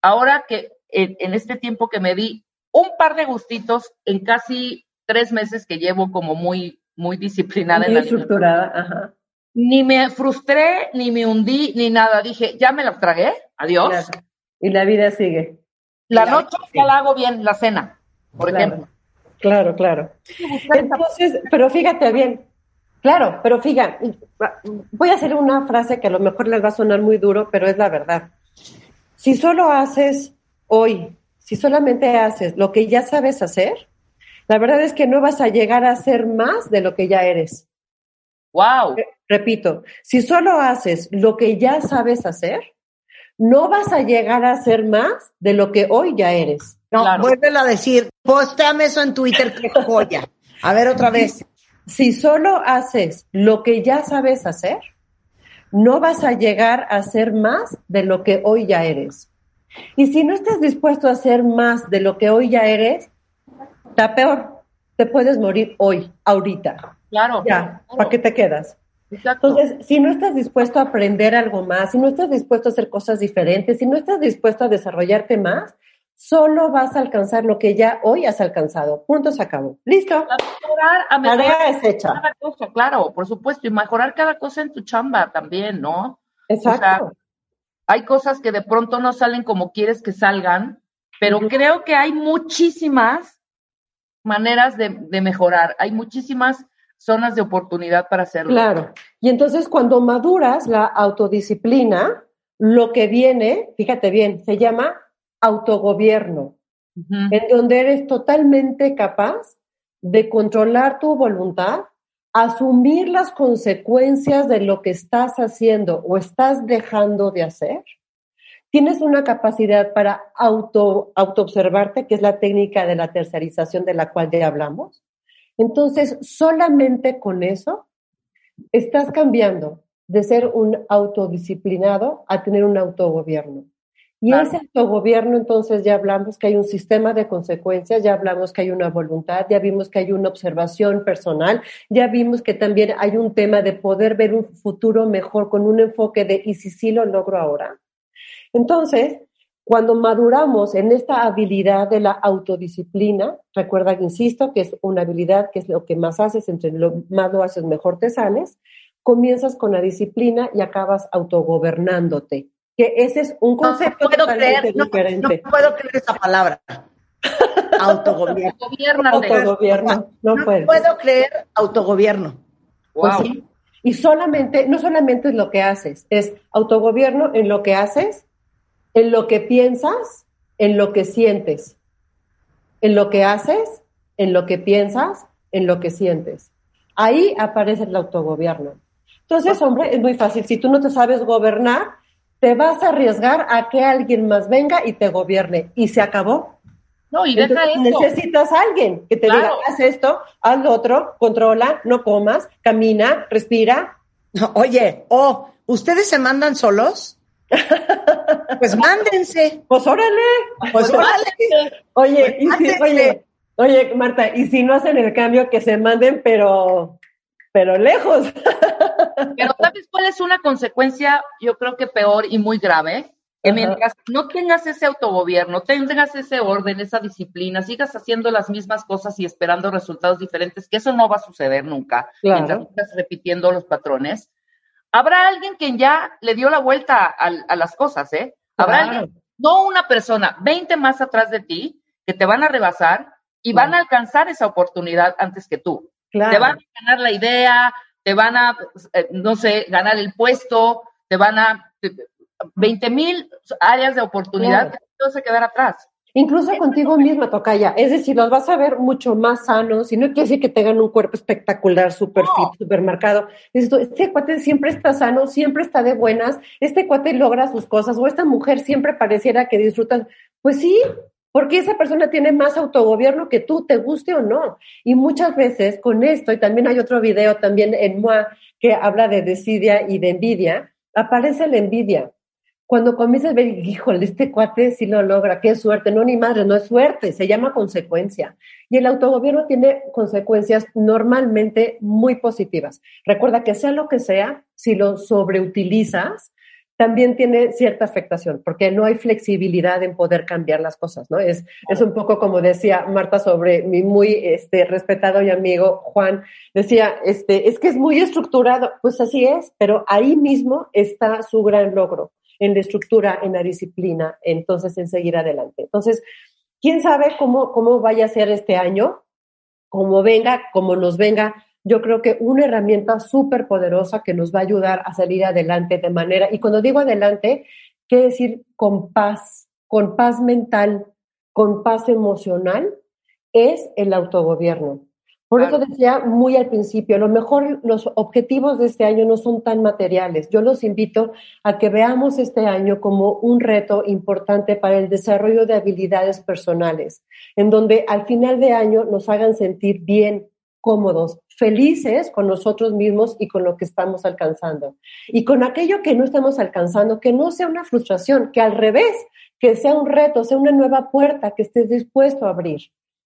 ahora que en, este tiempo que me di un par de gustitos en casi tres meses que llevo como muy, muy disciplinada. Muy estructurada, ajá. Ni me frustré, ni me hundí, ni nada. Dije, ya me la tragué, adiós. Y la vida sigue. La, noche ya la hago bien, la cena, por ejemplo. Claro, claro. Entonces, pero fíjate bien, claro, pero fíjate, voy a hacer una frase que a lo mejor les va a sonar muy duro, pero es la verdad. Si solo haces hoy, si solamente haces lo que ya sabes hacer, la verdad es que no vas a llegar a hacer más de lo que ya eres. Wow. Repito, si solo haces lo que ya sabes hacer, no vas a llegar a hacer más de lo que hoy ya eres. No, vuélvelo a decir, postéame eso en Twitter, qué joya. A ver otra vez. Si solo haces lo que ya sabes hacer, no vas a llegar a hacer más de lo que hoy ya eres. Y si no estás dispuesto a hacer más de lo que hoy ya eres, está peor. Te puedes morir hoy, ahorita. Claro. Ya, ¿para qué te quedas? Exacto. Entonces, si no estás dispuesto a aprender algo más, si no estás dispuesto a hacer cosas diferentes, si no estás dispuesto a desarrollarte más, solo vas a alcanzar lo que ya hoy has alcanzado. Punto, se acabó. ¿Listo? A mejorar, a mejorar es hecha. Cada cosa, claro, por supuesto, y mejorar cada cosa en tu chamba también, ¿no? Exacto hay cosas que de pronto no salen como quieres que salgan, pero creo que hay muchísimas maneras de, mejorar, hay muchísimas zonas de oportunidad para hacerlo. Claro. Y entonces cuando maduras la autodisciplina, lo que viene, fíjate bien, se llama autogobierno, en donde eres totalmente capaz de controlar tu voluntad, asumir las consecuencias de lo que estás haciendo o estás dejando de hacer. Tienes una capacidad para auto, autoobservarte, que es la técnica de la tercerización de la cual ya hablamos. Entonces, solamente con eso estás cambiando de ser un autodisciplinado a tener un autogobierno. Y ese autogobierno, entonces ya hablamos que hay un sistema de consecuencias, ya hablamos que hay una voluntad, ya vimos que hay una observación personal, ya vimos que también hay un tema de poder ver un futuro mejor con un enfoque de ¿y si sí lo logro ahora? Entonces, Cuando maduramos en esta habilidad de la autodisciplina, recuerda que insisto que es una habilidad que es lo que más haces, entre lo más lo haces, mejor te sales, comienzas con la disciplina y acabas autogobernándote. Que ese es un concepto no puedo totalmente creer, diferente. no puedo creer esa palabra. Autogobierno. Autogobierno, no, puedo creer autogobierno. Pues Wow. sí. Y solamente, no solamente es lo que haces, es autogobierno en lo que haces, en lo que piensas, en lo que sientes. En lo que haces, en lo que piensas, en lo que sientes. Ahí aparece el autogobierno. Entonces, hombre, es muy fácil. Si tú no te sabes gobernar, te vas a arriesgar a que alguien más venga y te gobierne. Y se acabó. No, y deja Entonces, eso. necesitas a alguien que te Claro. diga, haz esto, haz lo otro, controla, no comas, camina, respira. Oye, oh, ¿ustedes se mandan solos? Pues mándense. Pues órale. Pues órale. Oye, y si- oye, oye, Marta, y si no hacen el cambio, que se manden, pero, pero lejos. Pero ¿sabes cuál es una consecuencia, yo creo que peor y muy grave? Que Ajá. mientras no tengas ese autogobierno, tengas ese orden, esa disciplina, sigas haciendo las mismas cosas y esperando resultados diferentes, que eso no va a suceder nunca, Claro. mientras sigas repitiendo los patrones, habrá alguien que ya le dio la vuelta a, a las cosas, ¿eh? Habrá Claro. alguien, no una persona, 20 más atrás de ti, que te van a rebasar y van a alcanzar esa oportunidad antes que tú. Claro. Te van a ganar la idea, te van a, eh, no sé, ganar el puesto, te van a... 20 mil áreas de oportunidad Claro. que te vas a quedar atrás. Incluso contigo misma, Tocaya. Es decir, los vas a ver mucho más sanos y no quiere decir que tengan un cuerpo espectacular, súper fit, súper marcado. Dices tú, este cuate siempre está sano, siempre está de buenas, este cuate logra sus cosas o esta mujer siempre pareciera que disfruta. Pues sí, porque esa persona tiene más autogobierno que tú, te guste o no. Y muchas veces con esto, y también hay otro video también en MOA que habla de desidia y de envidia, aparece la envidia cuando comienzas a ver, híjole, este cuate sí lo logra, qué suerte, no ni madre, no es suerte, se llama consecuencia. Y el autogobierno tiene consecuencias normalmente muy positivas. Recuerda que sea lo que sea, si lo sobreutilizas, también tiene cierta afectación, porque no hay flexibilidad en poder cambiar las cosas, ¿no? Es, es un poco como decía Marta sobre mi muy este, respetado y amigo Juan, decía, este, es que es muy estructurado, pues así es, pero ahí mismo está su gran logro en la estructura, en la disciplina, entonces en seguir adelante. Entonces, quién sabe cómo, cómo vaya a ser este año, cómo venga, cómo nos venga. Yo creo que una herramienta súper poderosa que nos va a ayudar a salir adelante de manera, y cuando digo adelante, quiere decir con paz, con paz mental, con paz emocional, es el autogobierno. Por eso decía muy al principio, a lo mejor los objetivos de este año no son tan materiales. Yo los invito a que veamos este año como un reto importante para el desarrollo de habilidades personales, en donde al final de año nos hagan sentir bien, cómodos, felices con nosotros mismos y con lo que estamos alcanzando. Y con aquello que no estamos alcanzando, que no sea una frustración, que al revés, que sea un reto, sea una nueva puerta que estés dispuesto a abrir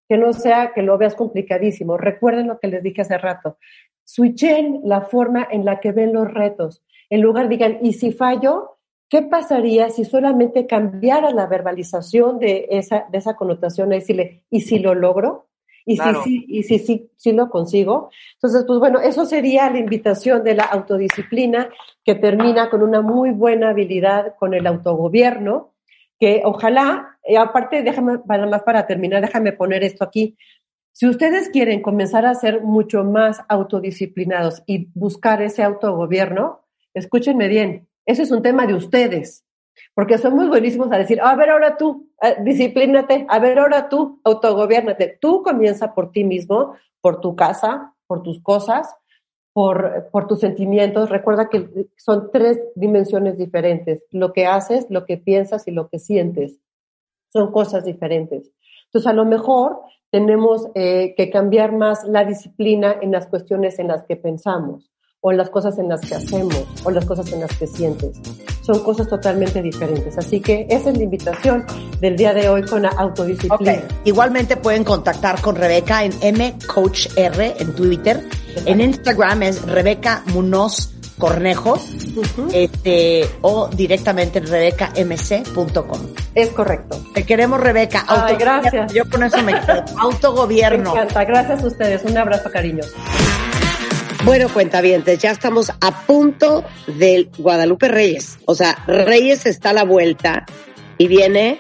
que no sea que lo veas complicadísimo. Recuerden lo que les dije hace rato. Switchen la forma en la que ven los retos. En lugar digan, ¿y si fallo? ¿Qué pasaría si solamente cambiara la verbalización de esa, de esa connotación a decirle, ¿y si lo logro? ¿Y Claro. si sí y si, sí sí lo consigo? Entonces, pues bueno, eso sería la invitación de la autodisciplina que termina con una muy buena habilidad con el autogobierno, que ojalá, eh, aparte, déjame, para más para terminar, déjame poner esto aquí. Si ustedes quieren comenzar a ser mucho más autodisciplinados y buscar ese autogobierno, escúchenme bien, eso es un tema de ustedes, porque somos buenísimos a decir, a ver, ahora tú, eh, disciplínate, a ver, ahora tú, autogobiernate. Tú comienza por ti mismo, por tu casa, por tus cosas, por, por tus sentimientos. Recuerda que son tres dimensiones diferentes, lo que haces, lo que piensas y lo que sientes. Son cosas diferentes. Entonces, a lo mejor tenemos eh, que cambiar más la disciplina en las cuestiones en las que pensamos, o las cosas en las que hacemos, o las cosas en las que sientes. Son cosas totalmente diferentes. Así que esa es la invitación del día de hoy con la autodisciplina. Ok, igualmente pueden contactar con Rebeca en mcoachr en Twitter. En Instagram es Rebeca Munoz Cornejo, este, o directamente en rebecamc.com. Es correcto. Te queremos, Rebeca. Ay, gracias. Yo con eso me quedo. Me Autogobierno. encanta. Gracias a ustedes. Un abrazo, cariño. Bueno, cuentavientes, ya estamos a punto del Guadalupe Reyes. O sea, Reyes está a la vuelta y viene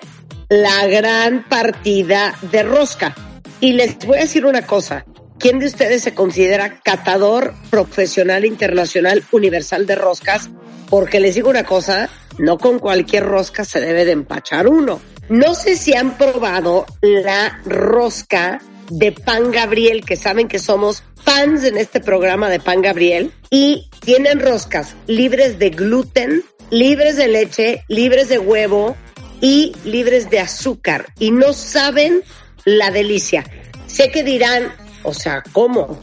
la gran partida de rosca. Y les voy a decir una cosa. ¿Quién de ustedes se considera catador profesional internacional universal de roscas? Porque les digo una cosa, no con cualquier rosca se debe de empachar uno. No sé si han probado la rosca de Pan Gabriel, que saben que somos fans en este programa de Pan Gabriel, y tienen roscas libres de gluten, libres de leche, libres de huevo y libres de azúcar. Y no saben la delicia. Sé que dirán, o sea, ¿cómo?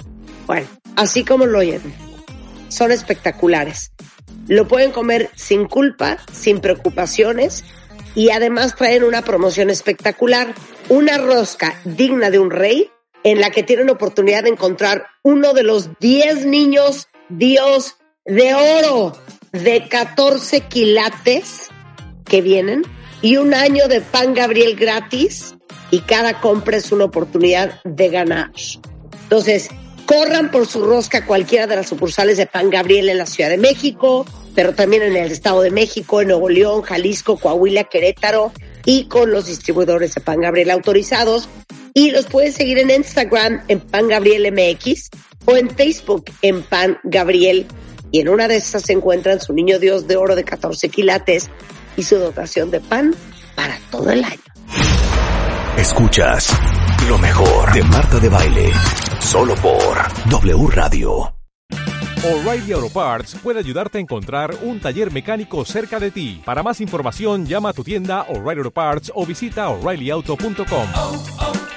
Bueno, así como lo oyen, son espectaculares. Lo pueden comer sin culpa, sin preocupaciones y además traen una promoción espectacular, una rosca digna de un rey en la que tienen oportunidad de encontrar uno de los 10 niños Dios de oro de 14 quilates que vienen y un año de pan Gabriel gratis y cada compra es una oportunidad de ganar. Entonces, corran por su rosca cualquiera de las sucursales de Pan Gabriel en la Ciudad de México, pero también en el Estado de México, en Nuevo León, Jalisco, Coahuila, Querétaro y con los distribuidores de Pan Gabriel autorizados. Y los pueden seguir en Instagram en Pan Gabriel MX o en Facebook en Pan Gabriel. Y en una de estas se encuentran su niño Dios de oro de 14 quilates y su dotación de pan para todo el año. Escuchas lo mejor de Marta de Baile. Solo por W Radio. O'Reilly Auto Parts puede ayudarte a encontrar un taller mecánico cerca de ti. Para más información, llama a tu tienda O'Reilly Auto Parts o visita oreillyauto.com.